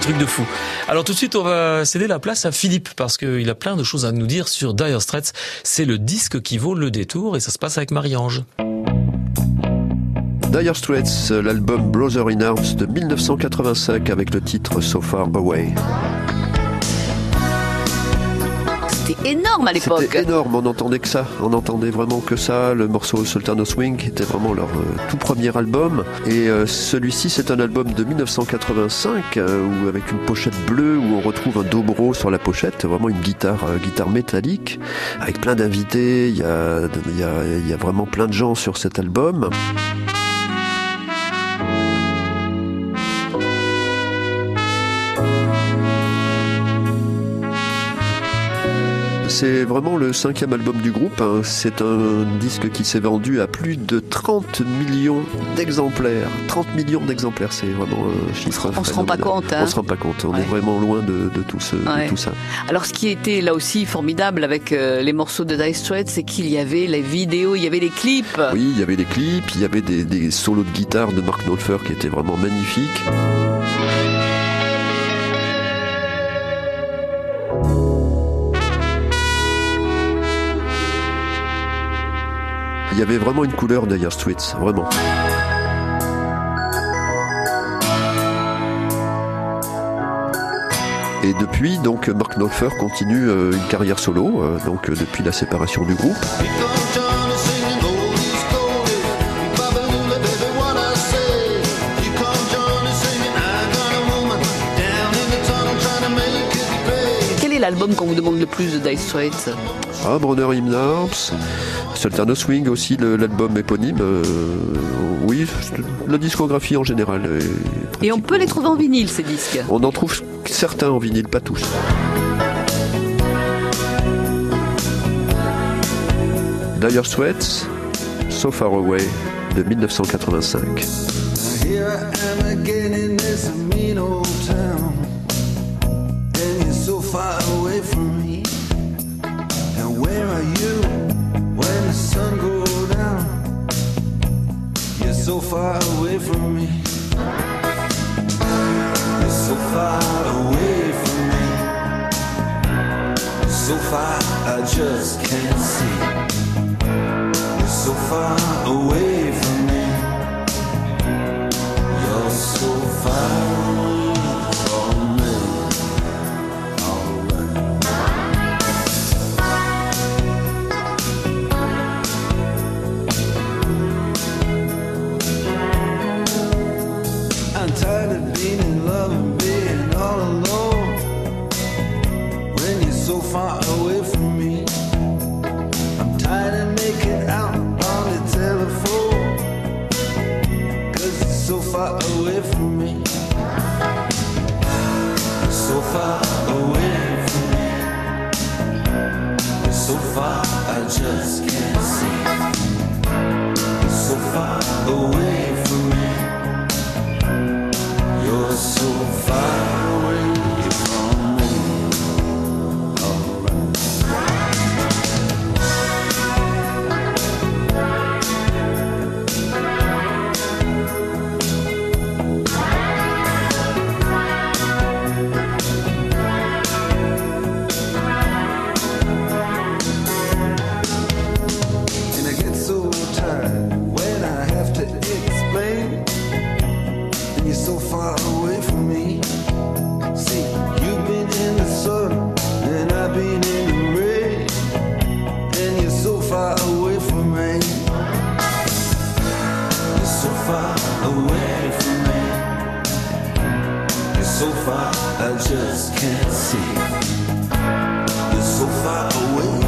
Truc de fou. Alors tout de suite, on va céder la place à Philippe parce qu'il a plein de choses à nous dire sur Dire Straits. C'est le disque qui vaut le détour et ça se passe avec Marie-Ange. Dire Straits, l'album Brother in Arms de 1985 avec le titre So Far Away. C'était énorme à l'époque. C'était énorme, on n'entendait que ça. On entendait vraiment que ça. Le morceau Sultano Swing était vraiment leur euh, tout premier album. Et euh, celui-ci, c'est un album de 1985 euh, où, avec une pochette bleue où on retrouve un dobro sur la pochette, vraiment une guitare, guitare métallique, avec plein d'invités. Il y a, y, a, y a vraiment plein de gens sur cet album. C'est vraiment le cinquième album du groupe. Hein. C'est un disque qui s'est vendu à plus de 30 millions d'exemplaires. 30 millions d'exemplaires, c'est vraiment un chiffre. On se rend pas compte. Hein. On se rend pas compte. On est vraiment loin de, tout ce, tout ça. Alors, ce qui était là aussi formidable avec euh, les morceaux de Dice Straits, c'est qu'il y avait les vidéos, il y avait les clips. Oui, il y avait les clips, il y avait des, des solos de guitare de Mark Knopfler qui étaient vraiment magnifiques. Il y avait vraiment une couleur d'ailleurs Streets, vraiment. Et depuis, donc, Mark Knopfler continue euh, une carrière solo, euh, donc euh, depuis la séparation du groupe. Quel est l'album qu'on vous demande le plus de Dire Straits? Ah, Brother in Arms, Sultano Swing aussi, l'album éponyme. Euh, oui, la discographie en général. Et on peut les trouver en vinyle, ces disques? On en trouve certains en vinyle, pas tous. Dire Sweats, So Far Away de 1985. so far away from me. You're so far away from me. So far, I just can't see. You're so far Oh. away. so far away from me. See, you've been in the sun, and I've been in the rain, and you're so far away from me. You're so far away from me. You're so far, I just can't see. You're so far away.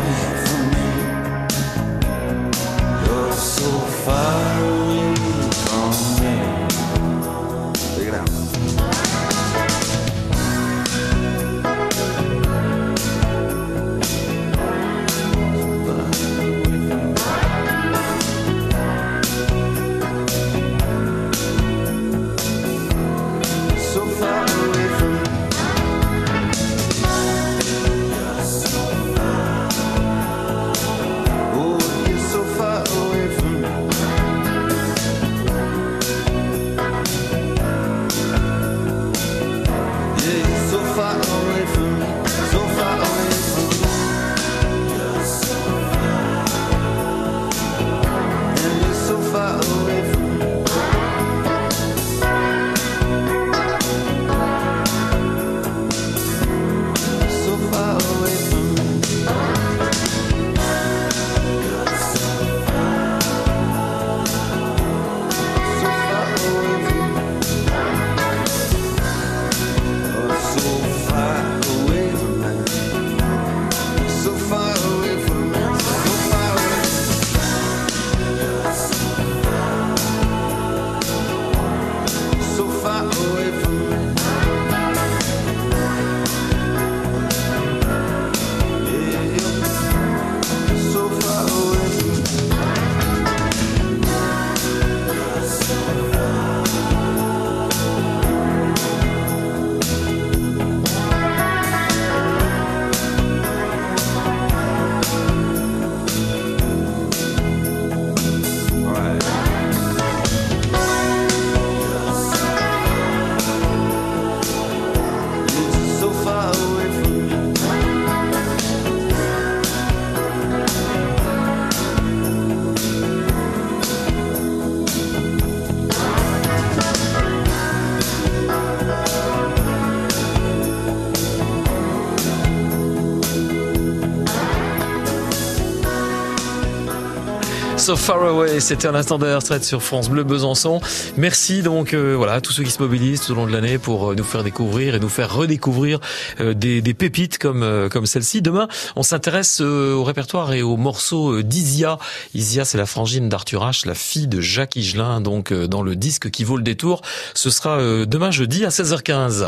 So Far Away, c'était un instant d'air sur France Bleu Besançon. Merci donc euh, voilà à tous ceux qui se mobilisent tout au long de l'année pour euh, nous faire découvrir et nous faire redécouvrir euh, des, pépites comme comme celle-ci. Demain, on s'intéresse au répertoire et aux morceaux d'Isia. Isia, c'est la frangine d'Arthur H, la fille de Jacques Higelin, donc dans le disque qui vaut le détour. Ce sera demain jeudi à 16h15.